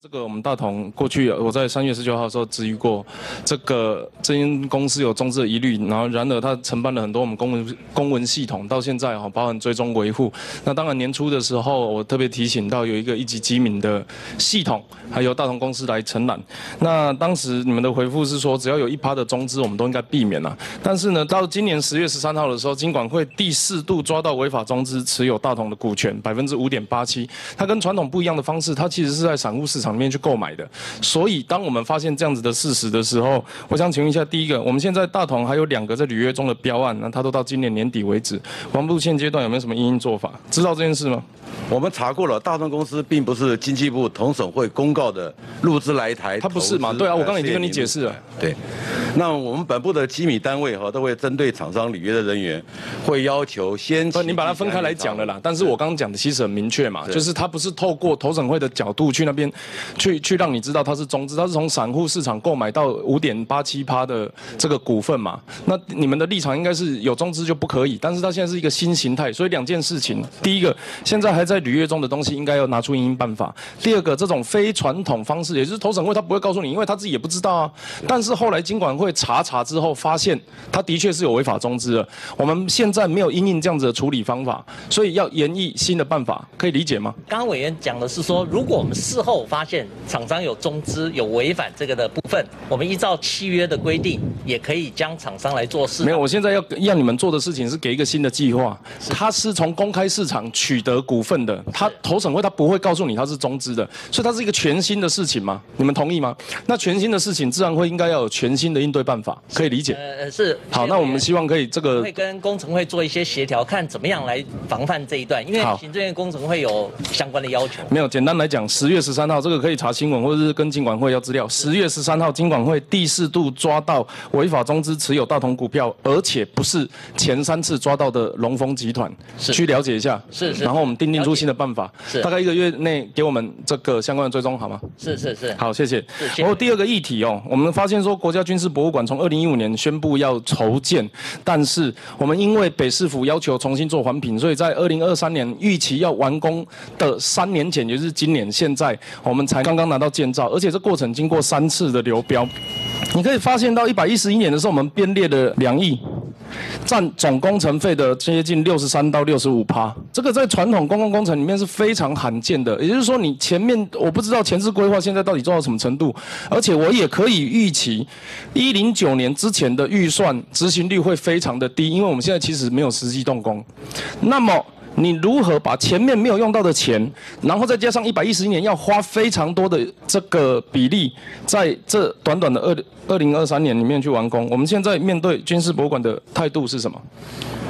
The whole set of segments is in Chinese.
这个我们大同过去我在三月十九号的时候质疑过，这个这间公司有中资的疑虑，然后然而它承办了很多我们公文公文系统，到现在哈包含追踪维护。那当然年初的时候，我特别提醒到有一个一级机敏的系统，还有大同公司来承揽。那当时你们的回复是说，只要有一趴的中资，我们都应该避免了。但是呢，到今年十月十三号的时候，金管会第四度抓到违法中资持有大同的股权百分之五点八七，它跟传统不一样的方式，它其实是在散户市场。场面去购买的，所以当我们发现这样子的事实的时候，我想请问一下，第一个，我们现在大同还有两个在履约中的标案，那它都到今年年底为止，王部现阶段有没有什么应应做法？知道这件事吗？我们查过了，大同公司并不是经济部统审会公告的入资来台，它不是嘛？对啊，我刚才已经跟你解释了。对，那我们本部的机米单位哈，都会针对厂商履约的人员，会要求先。你把它分开来讲了啦，但是我刚刚讲的其实很明确嘛，就是它不是透过投审会的角度去那边。去去让你知道它是中资，它是从散户市场购买到五点八七趴的这个股份嘛？那你们的立场应该是有中资就不可以，但是它现在是一个新形态，所以两件事情：第一个，现在还在履约中的东西应该要拿出应办法；第二个，这种非传统方式，也就是投审会他不会告诉你，因为他自己也不知道啊。但是后来经管会查查之后，发现他的确是有违法中资的。我们现在没有因应这样子的处理方法，所以要研议新的办法，可以理解吗？刚刚委员讲的是说，如果我们事后发。厂商有中资有违反这个的部分，我们依照契约的规定，也可以将厂商来做事。没有，我现在要要你们做的事情是给一个新的计划。他是从公开市场取得股份的，他投审会他不会告诉你他是中资的，所以它是一个全新的事情吗？你们同意吗？那全新的事情自然会应该要有全新的应对办法，可以理解。呃，是。好，那我们希望可以这个会跟工程会做一些协调，看怎么样来防范这一段，因为行政院工程会有相关的要求。没有，简单来讲，十月十三号这个可以查新闻或者是。跟金管会要资料。十月十三号，金管会第四度抓到违法中资持有大同股票，而且不是前三次抓到的龙丰集团。去了解一下。是是。然后我们定定出新的办法。是。大概一个月内给我们这个相关的追踪，好吗？是是是。好，谢谢。然后第二个议题哦，我们发现说国家军事博物馆从二零一五年宣布要筹建，但是我们因为北市府要求重新做环评，所以在二零二三年预期要完工的三年前，也就是今年，现在我们才刚刚拿到建造。而且这过程经过三次的流标，你可以发现到一百一十一年的时候，我们编列的两亿，占总工程费的接近六十三到六十五趴。这个在传统公共工程里面是非常罕见的。也就是说，你前面我不知道前置规划现在到底做到什么程度，而且我也可以预期，一零九年之前的预算执行率会非常的低，因为我们现在其实没有实际动工。那么。你如何把前面没有用到的钱，然后再加上一百一十一年要花非常多的这个比例，在这短短的二二零二三年里面去完工？我们现在面对军事博物馆的态度是什么？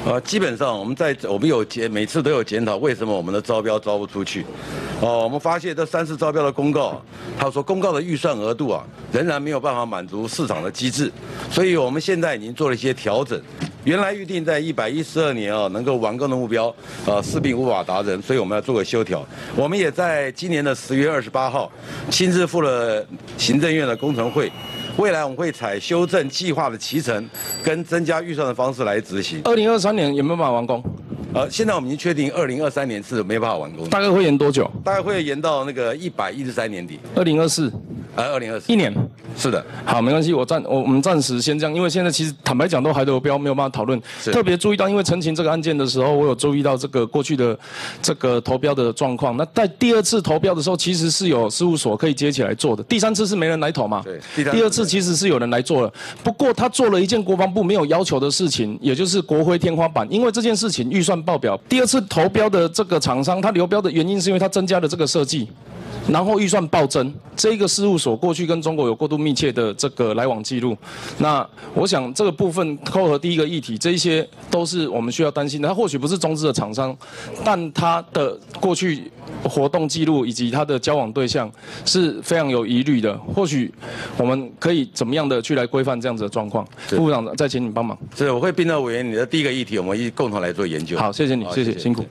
呃，基本上我们在我们有检每次都有检讨，为什么我们的招标招不出去？哦，我们发现这三次招标的公告，他说公告的预算额度啊，仍然没有办法满足市场的机制，所以我们现在已经做了一些调整。原来预定在一百一十二年啊能够完工的目标，呃，势必无法达成，所以我们要做个修调。我们也在今年的十月二十八号亲自赴了行政院的工程会。未来我们会采修正计划的提成跟增加预算的方式来执行。二零二三年有没有办法完工？呃，现在我们已经确定二零二三年是没办法完工。大概会延多久？大概会延到那个一百一十三年底。二零二四。呃，二零二四。一年。是的。好，没关系，我暂我我们暂时先这样，因为现在其实坦白讲都还有标，没有办法讨论。特别注意到，因为陈情这个案件的时候，我有注意到这个过去的这个投标的状况。那在第二次投标的时候，其实是有事务所可以接起来做的。第三次是没人来投嘛？对。第二次其实是有人来做了，不过他做了一件国防部没有要求的事情，也就是国徽天花板。因为这件事情预算爆表，第二次投标的这个厂商他流标的原因是因为他增加了这个设计。然后预算暴增，这个事务所过去跟中国有过度密切的这个来往记录，那我想这个部分扣合第一个议题，这一些都是我们需要担心的。他或许不是中资的厂商，但他的过去活动记录以及他的交往对象是非常有疑虑的。或许我们可以怎么样的去来规范这样子的状况？副部长再请你帮忙。是，我会并到委员你的第一个议题，我们一共同来做研究。好，谢谢你，谢谢，辛苦。